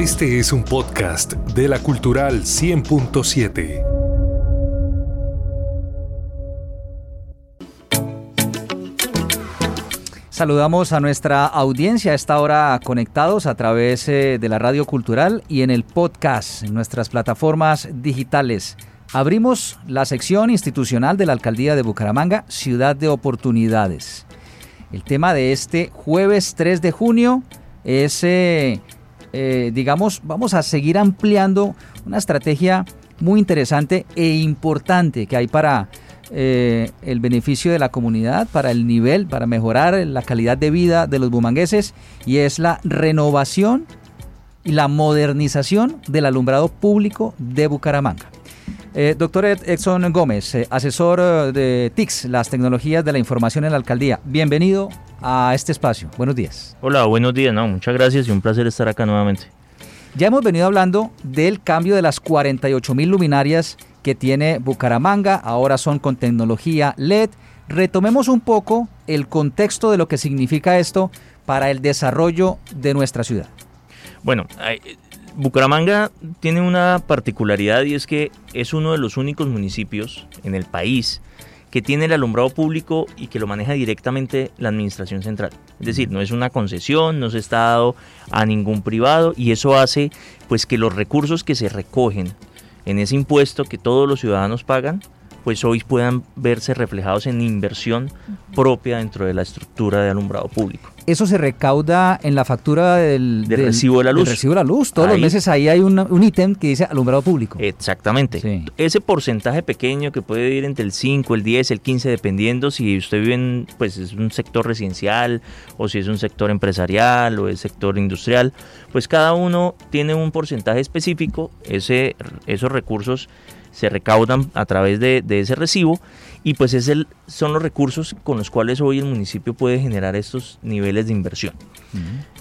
Este es un podcast de la Cultural 100.7. Saludamos a nuestra audiencia a esta hora conectados a través eh, de la radio cultural y en el podcast, en nuestras plataformas digitales. Abrimos la sección institucional de la Alcaldía de Bucaramanga, Ciudad de Oportunidades. El tema de este jueves 3 de junio es, eh, eh, digamos, vamos a seguir ampliando una estrategia muy interesante e importante que hay para eh, el beneficio de la comunidad, para el nivel, para mejorar la calidad de vida de los bumangueses y es la renovación y la modernización del alumbrado público de Bucaramanga. Eh, doctor Edson Gómez, eh, asesor eh, de TICS, las tecnologías de la información en la alcaldía. Bienvenido a este espacio. Buenos días. Hola, buenos días. No, muchas gracias y un placer estar acá nuevamente. Ya hemos venido hablando del cambio de las 48 mil luminarias que tiene Bucaramanga, ahora son con tecnología LED. Retomemos un poco el contexto de lo que significa esto para el desarrollo de nuestra ciudad. Bueno, Bucaramanga tiene una particularidad y es que es uno de los únicos municipios en el país que tiene el alumbrado público y que lo maneja directamente la administración central. Es decir, no es una concesión, no se está dado a ningún privado y eso hace pues que los recursos que se recogen en ese impuesto que todos los ciudadanos pagan pues hoy puedan verse reflejados en inversión propia dentro de la estructura de alumbrado público. Eso se recauda en la factura del, recibo de la luz. recibo de la luz. Todos los meses ahí hay un, ítem que dice alumbrado público. Exactamente. Ese porcentaje pequeño que puede ir entre el 5, el 10, el 15, dependiendo si usted vive en pues, es un sector residencial o si es un sector empresarial o es sector industrial, pues cada uno tiene un porcentaje específico. Ese, esos recursos se recaudan a través de, ese recibo y pues es el, son los recursos con los cuales hoy el municipio puede generar estos niveles de inversión.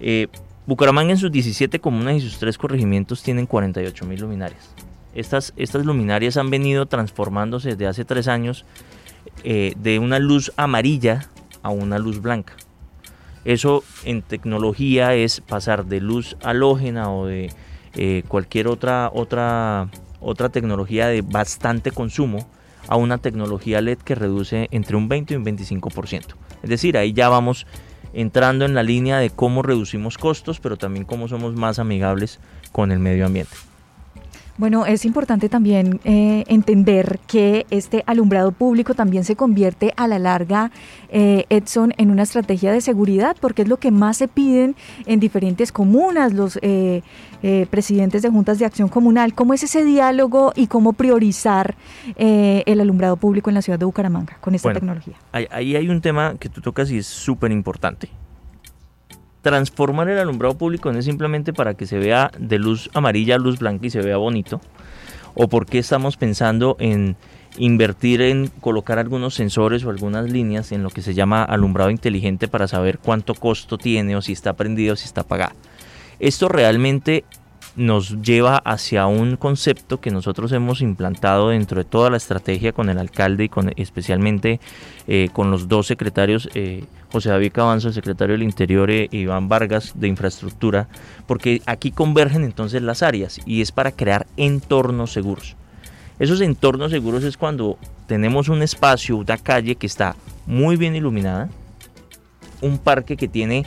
Eh, Bucaramanga en sus 17 comunas y sus 3 corregimientos tienen 48 mil luminarias. Estas, estas luminarias han venido transformándose desde hace 3 años eh, de una luz amarilla a una luz blanca. Eso en tecnología es pasar de luz halógena o de eh, cualquier otra, otra otra tecnología de bastante consumo a una tecnología LED que reduce entre un 20 y un 25%. Es decir, ahí ya vamos entrando en la línea de cómo reducimos costos, pero también cómo somos más amigables con el medio ambiente. Bueno, es importante también eh, entender que este alumbrado público también se convierte a la larga, eh, Edson, en una estrategia de seguridad, porque es lo que más se piden en diferentes comunas, los eh, presidentes de juntas de acción comunal. ¿Cómo es ese diálogo y cómo priorizar el alumbrado público en la ciudad de Bucaramanga con esta tecnología? Ahí hay un tema que tú tocas y es súper importante transformar el alumbrado público no es simplemente para que se vea de luz amarilla a luz blanca y se vea bonito, o porque estamos pensando en invertir en colocar algunos sensores o algunas líneas en lo que se llama alumbrado inteligente para saber cuánto costo tiene o si está prendido o si está apagado. Esto realmente nos lleva hacia un concepto que nosotros hemos implantado dentro de toda la estrategia con el alcalde y con especialmente eh, con los dos secretarios, eh, José David Cabanzo, el secretario del Interior, e Iván Vargas de Infraestructura, porque aquí convergen entonces las áreas y es para crear entornos seguros. Esos entornos seguros es cuando tenemos un espacio, una calle que está muy bien iluminada, un parque que tiene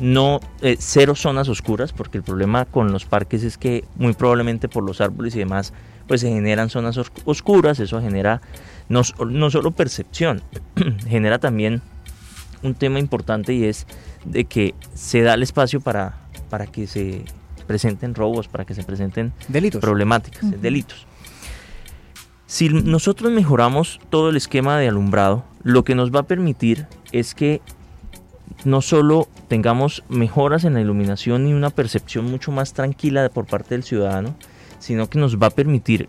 no eh, cero zonas oscuras, porque el problema con los parques es que muy probablemente por los árboles y demás, pues se generan zonas oscuras, eso genera no, no solo percepción, genera también un tema importante y es de que se da el espacio para, para que se presenten robos, para que se presenten delitos. problemáticas, delitos. Si nosotros mejoramos todo el esquema de alumbrado, lo que nos va a permitir es que no solo tengamos mejoras en la iluminación y una percepción mucho más tranquila por parte del ciudadano, sino que nos va a permitir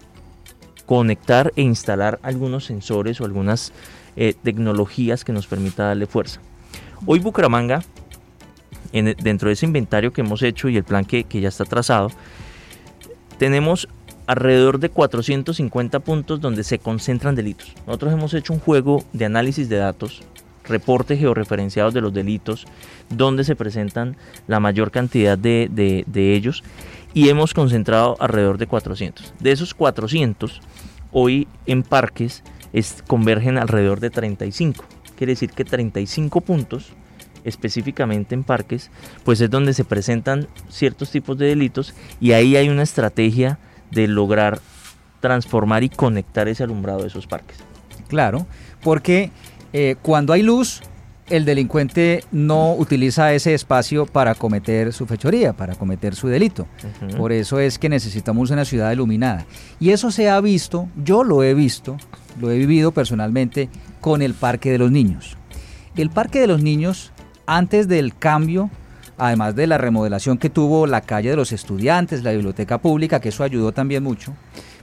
conectar e instalar algunos sensores o algunas eh, tecnologías que nos permita darle fuerza. Hoy Bucaramanga, dentro de ese inventario que hemos hecho y el plan que, que ya está trazado, tenemos alrededor de 450 puntos donde se concentran delitos. Nosotros hemos hecho un juego de análisis de datos reportes georreferenciados de los delitos, donde se presentan la mayor cantidad de, de ellos, y hemos concentrado alrededor de 400. De esos 400, hoy en parques es, convergen alrededor de 35. Quiere decir que 35 puntos específicamente en parques, pues es donde se presentan ciertos tipos de delitos y ahí hay una estrategia de lograr transformar y conectar ese alumbrado de esos parques. Claro, porque eh, cuando hay luz, el delincuente no utiliza ese espacio para cometer su fechoría, para cometer su delito. Por eso es que necesitamos una ciudad iluminada. Y eso se ha visto, yo lo he visto, lo he vivido personalmente con el Parque de los Niños. El Parque de los Niños, antes del cambio, además de la remodelación que tuvo la calle de los estudiantes, la biblioteca pública, que eso ayudó también mucho,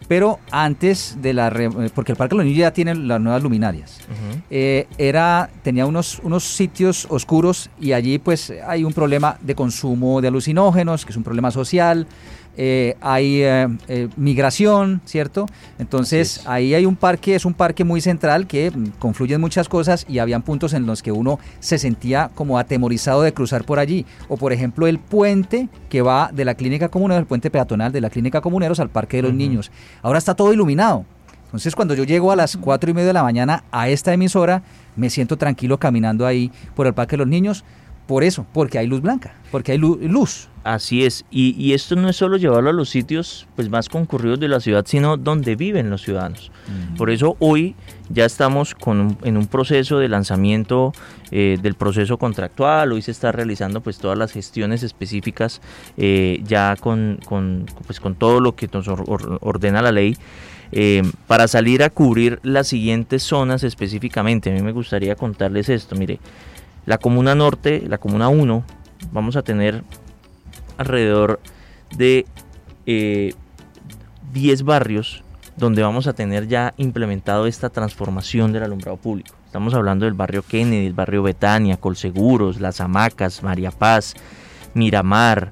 pero antes de la... porque el Parque de los Niños ya tiene las nuevas luminarias. Eh, era, tenía unos, unos sitios oscuros y allí pues hay un problema de consumo de alucinógenos, que es un problema social. Eh, hay eh, eh, migración, ¿cierto? Entonces ahí hay un parque, es un parque muy central que mm, confluyen muchas cosas y habían puntos en los que uno se sentía como atemorizado de cruzar por allí. O por ejemplo el puente que va de la clínica comunera, el puente peatonal de la clínica comuneros al parque de los niños. Ahora está todo iluminado. Entonces cuando yo llego a las cuatro y media de la mañana a esta emisora, me siento tranquilo caminando ahí por el parque de los niños por eso, porque hay luz blanca, porque hay luz. Así es, y, esto no es solo llevarlo a los sitios pues, más concurridos de la ciudad, sino donde viven los ciudadanos. Por eso hoy ya estamos con en un proceso de lanzamiento eh, del proceso contractual, hoy se está realizando pues todas las gestiones específicas eh, ya con, con, pues, con todo lo que nos ordena la ley. Eh, para salir a cubrir las siguientes zonas específicamente. A mí me gustaría contarles esto, mire, la comuna norte, la comuna 1, vamos a tener alrededor de 10 eh, barrios donde vamos a tener ya implementado esta transformación del alumbrado público. Estamos hablando del barrio Kennedy, el barrio Betania, Colseguros, Las Hamacas, María Paz, Miramar,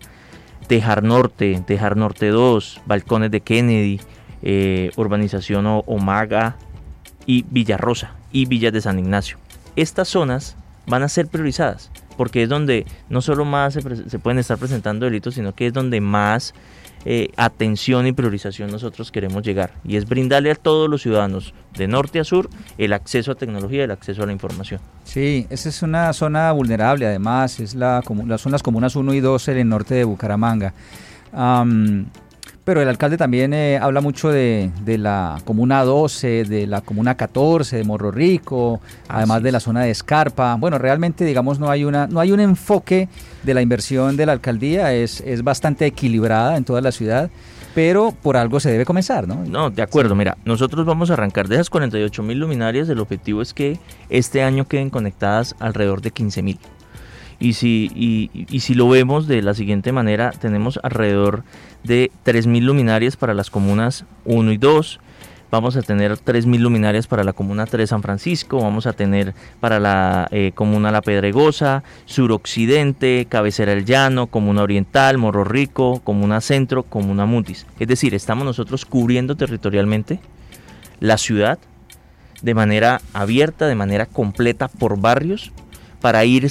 Tejar Norte, Tejar Norte 2, Balcones de Kennedy, eh, Urbanización Omaga y Villarrosa y Villas de San Ignacio. Estas zonas van a ser priorizadas, porque es donde no solo más se, pueden estar presentando delitos, sino que es donde más eh, atención y priorización nosotros queremos llegar. Y es brindarle a todos los ciudadanos, de norte a sur, el acceso a tecnología, el acceso a la información. Sí, esa es una zona vulnerable, además, es la, las zonas comunas 1 y 2 en el norte de Bucaramanga. Pero el alcalde también eh, habla mucho de, la comuna 12, de la comuna 14, de Morro Rico, además de la zona de Escarpa. Bueno, realmente, digamos, no hay una, no hay un enfoque de la inversión de la alcaldía, es, es bastante equilibrada en toda la ciudad, pero por algo se debe comenzar, ¿no? No, de acuerdo, mira, nosotros vamos a arrancar de esas 48 mil luminarias, el objetivo es que este año queden conectadas alrededor de 15 mil. Y si, y, si lo vemos de la siguiente manera, tenemos alrededor de 3.000 luminarias para las comunas 1 y 2, vamos a tener 3.000 luminarias para la comuna 3 San Francisco, vamos a tener para la eh, comuna La Pedregosa, suroccidente, cabecera El Llano, comuna oriental, Morro Rico, comuna centro, comuna Mutis. Es decir, estamos nosotros cubriendo territorialmente la ciudad de manera abierta, de manera completa por barrios, para ir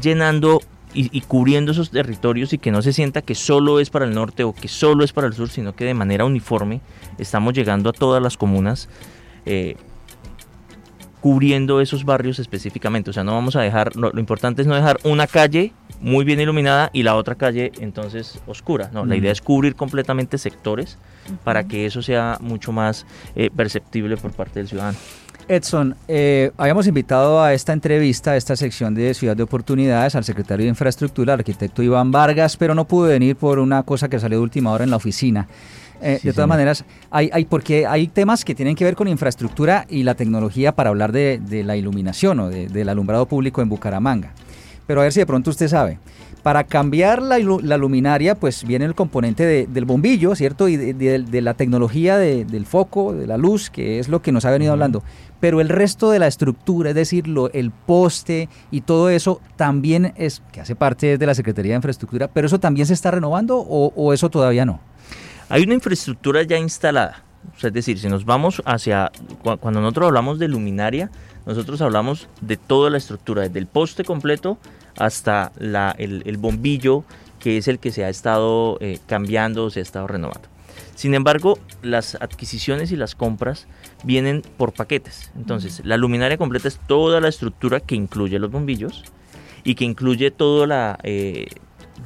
llenando y, cubriendo esos territorios y que no se sienta que solo es para el norte o que solo es para el sur, sino que de manera uniforme estamos llegando a todas las comunas. Eh, cubriendo esos barrios específicamente. O sea, no vamos a dejar, lo, importante es no dejar una calle muy bien iluminada y la otra calle entonces oscura. No, la idea es cubrir completamente sectores para que eso sea mucho más eh, perceptible por parte del ciudadano. Edson, eh, habíamos invitado a esta entrevista, a esta sección de Ciudad de Oportunidades, al secretario de Infraestructura, el arquitecto Iván Vargas, pero no pudo venir por una cosa que salió de última hora en la oficina. Eh, de todas maneras, hay, hay, porque hay temas que tienen que ver con infraestructura y la tecnología para hablar de, la iluminación o del alumbrado público en Bucaramanga. Pero a ver si de pronto usted sabe. Para cambiar la, luminaria, pues viene el componente del bombillo, ¿cierto? Y de, la tecnología del foco, de la luz, que es lo que nos ha venido hablando pero el resto de la estructura, es decir, el poste y todo eso también es, que hace parte de la Secretaría de Infraestructura, pero eso también se está renovando o, eso todavía no? Hay una infraestructura ya instalada, es decir, si nos vamos hacia, cuando nosotros hablamos de luminaria, nosotros hablamos de toda la estructura, desde el poste completo hasta el, bombillo, que es el que se ha estado eh, cambiando se ha estado renovando. Sin embargo, las adquisiciones y las compras vienen por paquetes. Entonces, la luminaria completa es toda la estructura que incluye los bombillos y que incluye toda la, eh,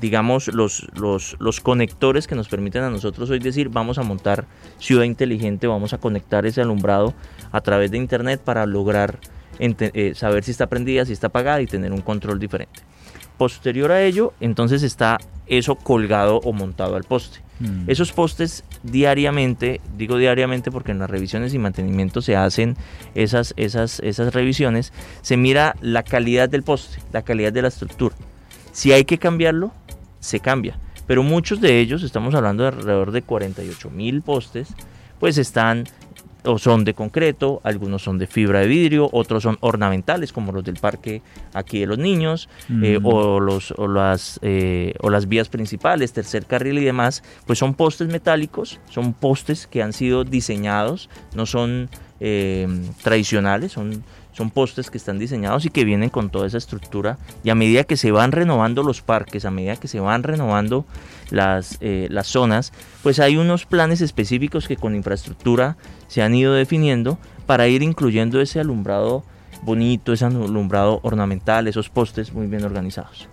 digamos, los, los, conectores que nos permiten a nosotros hoy decir, vamos a montar ciudad inteligente, vamos a conectar ese alumbrado a través de internet para lograr eh, saber si está prendida, si está apagada y tener un control diferente. Posterior a ello, entonces está eso colgado o montado al poste. Mm. Esos postes diariamente, digo diariamente porque en las revisiones y mantenimiento se hacen esas, esas, esas revisiones, se mira la calidad del poste, la calidad de la estructura. Si hay que cambiarlo, se cambia. Pero muchos de ellos, estamos hablando de alrededor de 48 mil postes, pues están o son de concreto, algunos son de fibra de vidrio, otros son ornamentales como los del parque aquí de los niños, eh, mm. o, los, o, las, eh, o las vías principales, tercer carril y demás, pues son postes metálicos, son postes que han sido diseñados, no son eh, tradicionales, son son postes que están diseñados y que vienen con toda esa estructura y a medida que se van renovando los parques, a medida que se van renovando las, eh, las zonas, pues hay unos planes específicos que con infraestructura se han ido definiendo para ir incluyendo ese alumbrado bonito, ese alumbrado ornamental, esos postes muy bien organizados.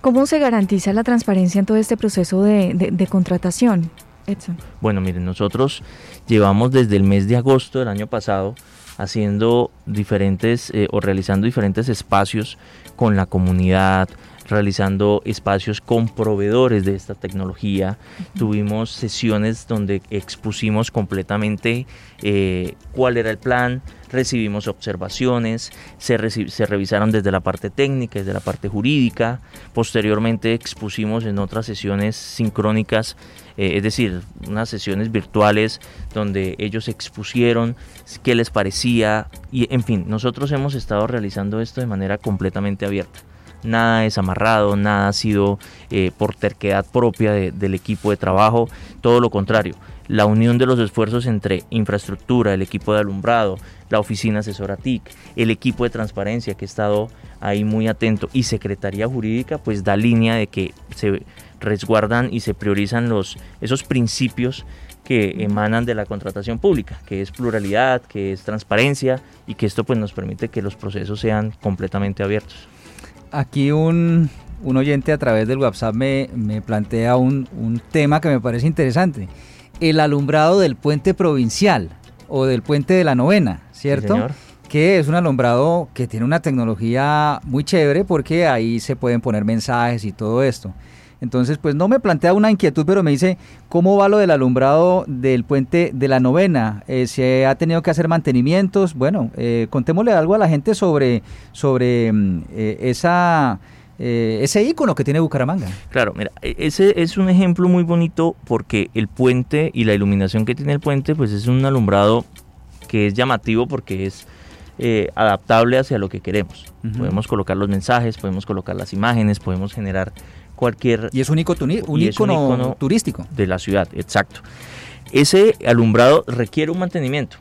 ¿Cómo se garantiza la transparencia en todo este proceso de, de contratación, Edson? Bueno, miren, nosotros llevamos desde el mes de agosto del año pasado haciendo diferentes eh, o realizando diferentes espacios con la comunidad, realizando espacios con proveedores de esta tecnología. Tuvimos sesiones donde expusimos completamente eh, cuál era el plan, recibimos observaciones, se, se, revisaron desde la parte técnica, desde la parte jurídica. Posteriormente expusimos en otras sesiones sincrónicas eh, es decir, unas sesiones virtuales donde ellos expusieron qué les parecía y en fin, nosotros hemos estado realizando esto de manera completamente abierta. Nada es amarrado, nada ha sido eh, por terquedad propia del equipo de trabajo, todo lo contrario la unión de los esfuerzos entre infraestructura, el equipo de alumbrado, la oficina asesora TIC, el equipo de transparencia que ha estado ahí muy atento y Secretaría Jurídica, pues da línea de que se resguardan y se priorizan los, esos principios que emanan de la contratación pública, que es pluralidad, que es transparencia y que esto pues nos permite que los procesos sean completamente abiertos. Aquí un, oyente a través del WhatsApp me, plantea un, un, tema que me parece interesante. El alumbrado del puente provincial o del puente de la novena, ¿cierto? que es un alumbrado que tiene una tecnología muy chévere porque ahí se pueden poner mensajes y todo esto. Entonces, pues no me plantea una inquietud, pero me dice, ¿cómo va lo del alumbrado del puente de la novena? Eh, ¿Se ha tenido que hacer mantenimientos? Bueno, eh, contémosle algo a la gente sobre, sobre mm, eh, esa... ese icono que tiene Bucaramanga. Claro, mira, e, ese es un ejemplo muy bonito porque el puente y la iluminación que tiene el puente, pues es un alumbrado que es llamativo porque es adaptable hacia lo que queremos. Podemos colocar los mensajes, podemos colocar las imágenes, podemos generar cualquier... Y es un, icono, turístico. De la ciudad, exacto. Ese alumbrado requiere un mantenimiento.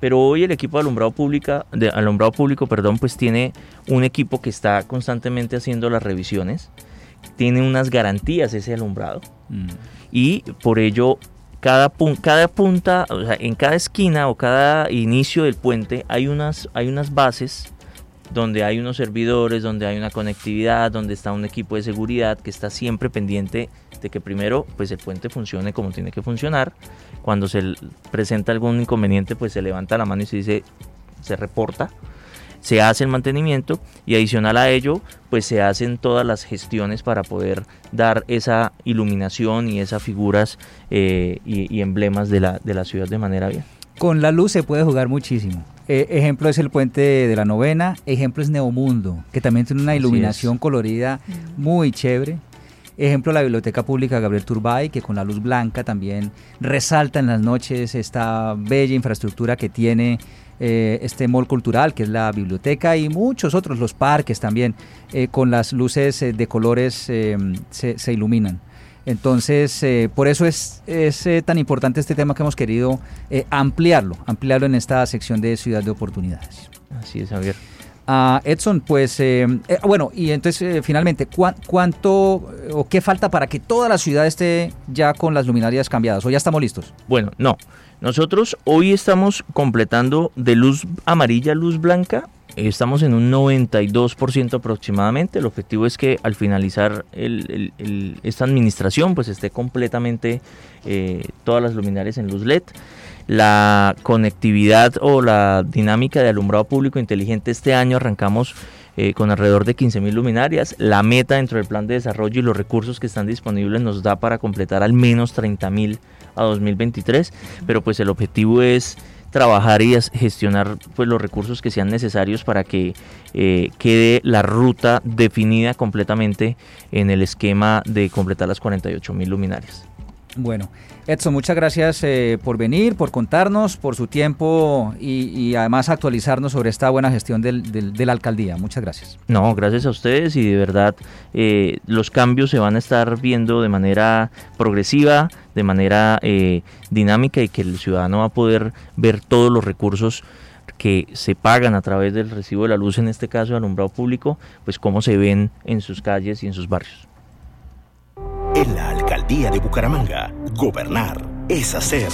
Pero hoy el equipo de alumbrado, pública, de alumbrado público perdón, pues tiene un equipo que está constantemente haciendo las revisiones. Tiene unas garantías ese alumbrado. Mm. Y por ello cada, cada punta, o sea, en cada esquina o cada inicio del puente hay unas, hay unas bases donde hay unos servidores, donde hay una conectividad, donde está un equipo de seguridad que está siempre pendiente de que primero pues el puente funcione como tiene que funcionar. Cuando se presenta algún inconveniente pues se levanta la mano y se dice, se reporta, se hace el mantenimiento y adicional a ello pues se hacen todas las gestiones para poder dar esa iluminación y esas figuras eh, y, emblemas de la, de la ciudad de manera bien. Con la luz se puede jugar muchísimo. Eh, ejemplo es el puente de la novena, ejemplo es Neomundo, que también tiene una iluminación colorida mm. muy chévere. Ejemplo, la Biblioteca Pública Gabriel Turbay, que con la luz blanca también resalta en las noches esta bella infraestructura que tiene eh, este mall cultural, que es la biblioteca, y muchos otros, los parques también, eh, con las luces de colores se, se, iluminan. Entonces, eh, por eso es, es eh, tan importante este tema que hemos querido eh, ampliarlo, ampliarlo en esta sección de Ciudad de Oportunidades. Así es, Javier. Ah, Edson, pues bueno, y entonces finalmente, ¿cuánto o qué falta para que toda la ciudad esté ya con las luminarias cambiadas? ¿O ya estamos listos? Bueno, no. Nosotros hoy estamos completando de luz amarilla a luz blanca Estamos en un 92% aproximadamente. El objetivo es que al finalizar esta administración pues esté completamente eh, todas las luminarias en luz LED. La conectividad o la dinámica de alumbrado público inteligente este año arrancamos eh, con alrededor de 15.000 luminarias. La meta dentro del plan de desarrollo y los recursos que están disponibles nos da para completar al menos 30.000 a 2023, pero pues el objetivo es trabajar y gestionar pues, los recursos que sean necesarios para que eh, quede la ruta definida completamente en el esquema de completar las 48 mil luminarias. Bueno, Edson, muchas gracias eh, por venir, por contarnos, por su tiempo y, además actualizarnos sobre esta buena gestión de la alcaldía. Muchas gracias. No, gracias a ustedes y de verdad eh, los cambios se van a estar viendo de manera progresiva, de manera eh, dinámica y que el ciudadano va a poder ver todos los recursos que se pagan a través del recibo de la luz, en este caso de alumbrado público, pues cómo se ven en sus calles y en sus barrios. En la alcaldía de Bucaramanga, gobernar es hacer.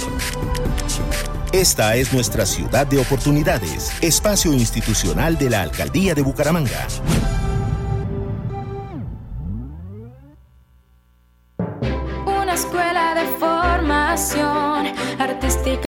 Esta es nuestra ciudad de oportunidades, espacio institucional de la alcaldía de Bucaramanga. Una escuela de formación artística